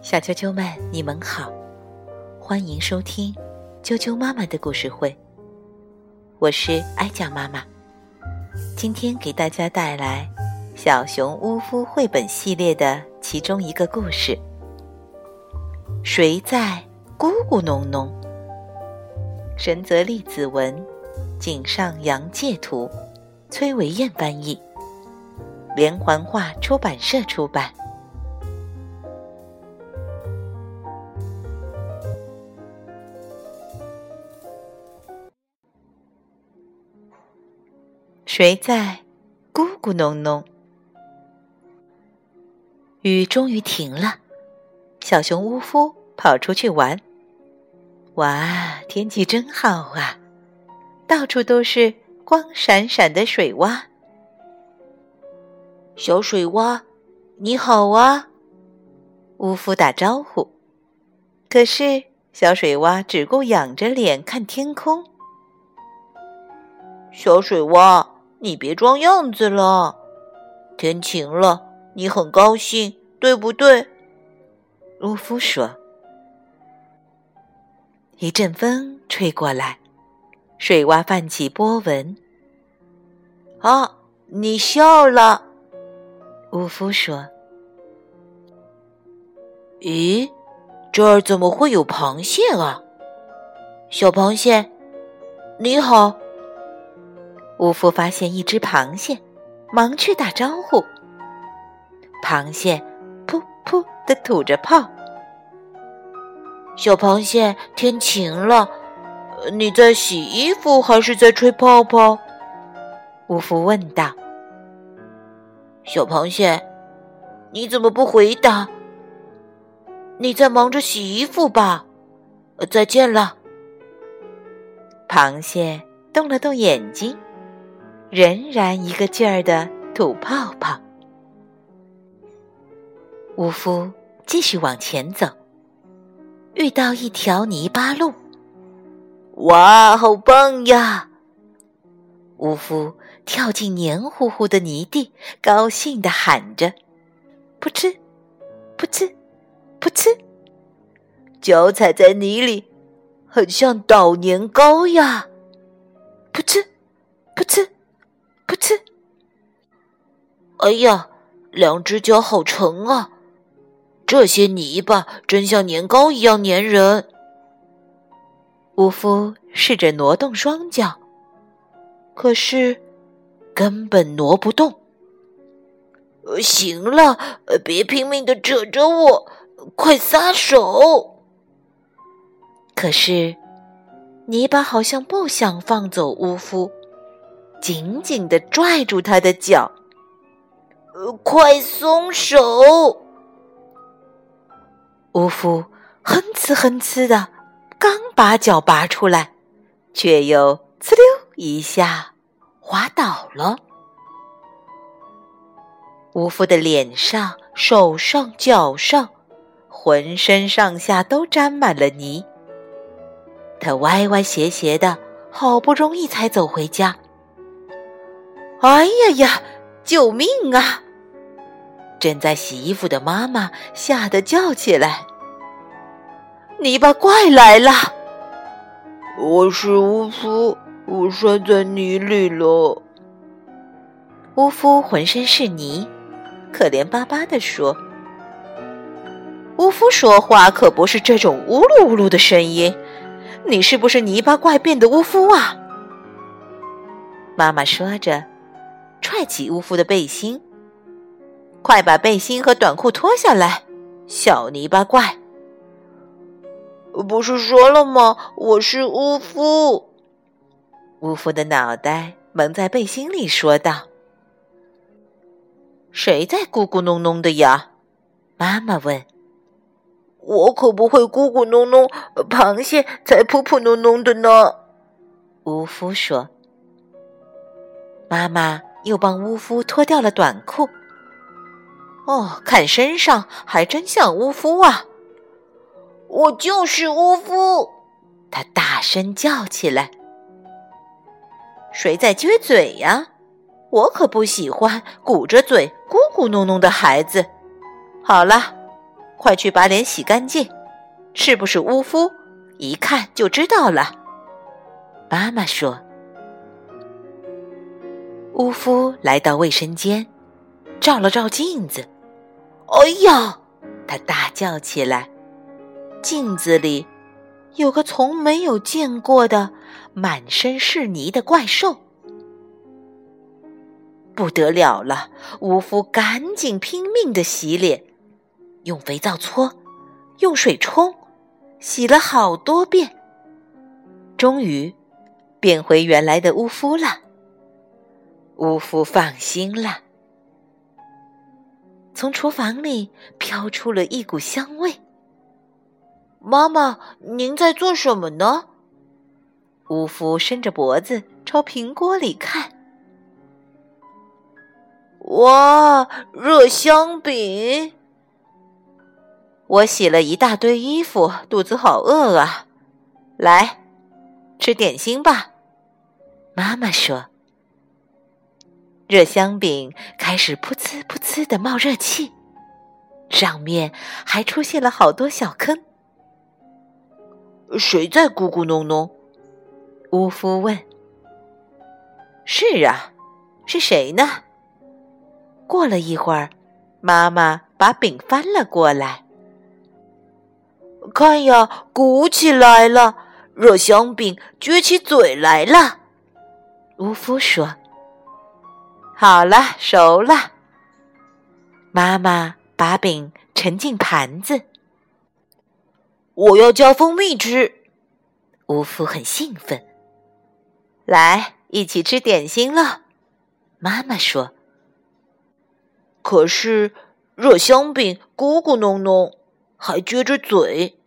小啾啾们，你们好，欢迎收听啾啾妈妈的故事会。我是哀酱妈妈，今天给大家带来《小熊乌夫》绘本系列的其中一个故事。谁在咕咕哝哝？神泽利子文，井上洋介图，崔维燕翻译，连环画出版社出版。谁在咕咕哝哝？雨终于停了，小熊乌夫跑出去玩。哇，天气真好啊！到处都是光闪闪的水洼。小水洼，你好啊！乌夫打招呼。可是小水洼只顾仰着脸看天空。小水洼。你别装样子了，天晴了，你很高兴，对不对？乌夫说。一阵风吹过来，水洼泛起波纹。啊，你笑了，乌夫说。咦，这儿怎么会有螃蟹啊？小螃蟹，你好。巫夫发现一只螃蟹，忙去打招呼。螃蟹噗噗的吐着泡。小螃蟹，天晴了，你在洗衣服还是在吹泡泡？巫夫问道。小螃蟹，你怎么不回答？你在忙着洗衣服吧？再见了。螃蟹动了动眼睛。仍然一个劲儿的吐泡泡。乌夫继续往前走，遇到一条泥巴路。哇，好棒呀！乌夫跳进黏糊糊的泥地，高兴地喊着：“噗嗤，噗嗤，噗嗤！”脚踩在泥里，很像捣年糕呀！噗嗤，噗嗤。噗呲！哎呀，两只脚好沉啊！这些泥巴真像年糕一样粘人。乌夫试着挪动双脚，可是根本挪不动。行了，别拼命的扯着我，快撒手！可是泥巴好像不想放走乌夫。紧紧的拽住他的脚，呃，快松手！乌夫哼哧哼哧的，刚把脚拔出来，却又哧溜一下滑倒了。乌夫的脸上、手上、脚上，浑身上下都沾满了泥。他歪歪斜斜的，好不容易才走回家。哎呀呀！救命啊！正在洗衣服的妈妈吓得叫起来：“泥巴怪来了！”我是巫夫，我摔在泥里了。巫夫浑身是泥，可怜巴巴地说：“巫夫说话可不是这种呜噜呜噜的声音，你是不是泥巴怪变的乌夫啊？”妈妈说着。踹起乌夫的背心，快把背心和短裤脱下来，小泥巴怪！不是说了吗？我是乌夫。乌夫的脑袋蒙在背心里，说道：“谁在咕咕哝哝的呀？”妈妈问。“我可不会咕咕哝哝，螃蟹才噗噗哝哝的呢。”乌夫说。妈妈。又帮巫夫脱掉了短裤。哦，看身上还真像巫夫啊！我就是巫夫！他大声叫起来。谁在撅嘴呀？我可不喜欢鼓着嘴、咕咕哝哝的孩子。好了，快去把脸洗干净，是不是巫夫？一看就知道了。妈妈说。巫夫来到卫生间，照了照镜子，哎呀！他大叫起来。镜子里有个从没有见过的满身是泥的怪兽。不得了了！巫夫赶紧拼命的洗脸，用肥皂搓，用水冲，洗了好多遍，终于变回原来的巫夫了。巫夫放心了。从厨房里飘出了一股香味。妈妈，您在做什么呢？巫夫伸着脖子朝苹果里看。哇，热香饼！我洗了一大堆衣服，肚子好饿啊！来，吃点心吧。妈妈说。热香饼开始噗呲噗呲的冒热气，上面还出现了好多小坑。谁在咕咕哝哝？巫夫问。是啊，是谁呢？过了一会儿，妈妈把饼翻了过来。看呀，鼓起来了，热香饼撅起嘴来了。巫夫说：“好了，熟了。”妈妈把饼盛进盘子。我要加蜂蜜吃。巫夫很兴奋。来，一起吃点心了。妈妈说。可是热香饼咕咕哝哝，还撅着嘴，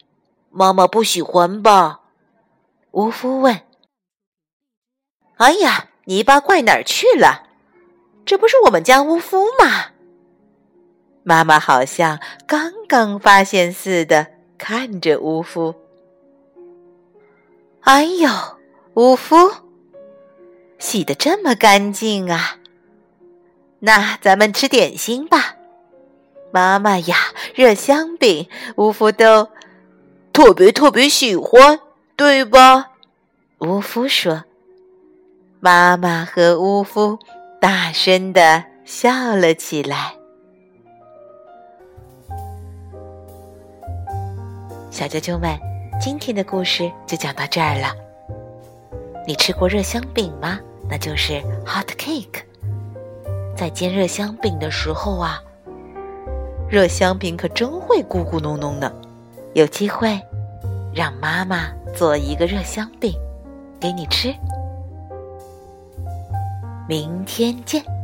妈妈不喜欢吧？巫夫问。哎呀，泥巴怪哪儿去了？这不是我们家巫夫吗？妈妈好像刚刚发现似的，看着巫夫。哎呦，巫夫，洗的这么干净啊！那咱们吃点心吧，妈妈呀，热香饼，巫夫都特别特别喜欢，对吧？巫夫说。妈妈和巫夫大声的笑了起来。小啾啾们，今天的故事就讲到这儿了。你吃过热香饼吗？那就是 hot cake。在煎热香饼的时候啊，热香饼可真会咕咕哝哝呢。有机会，让妈妈做一个热香饼给你吃。明天见。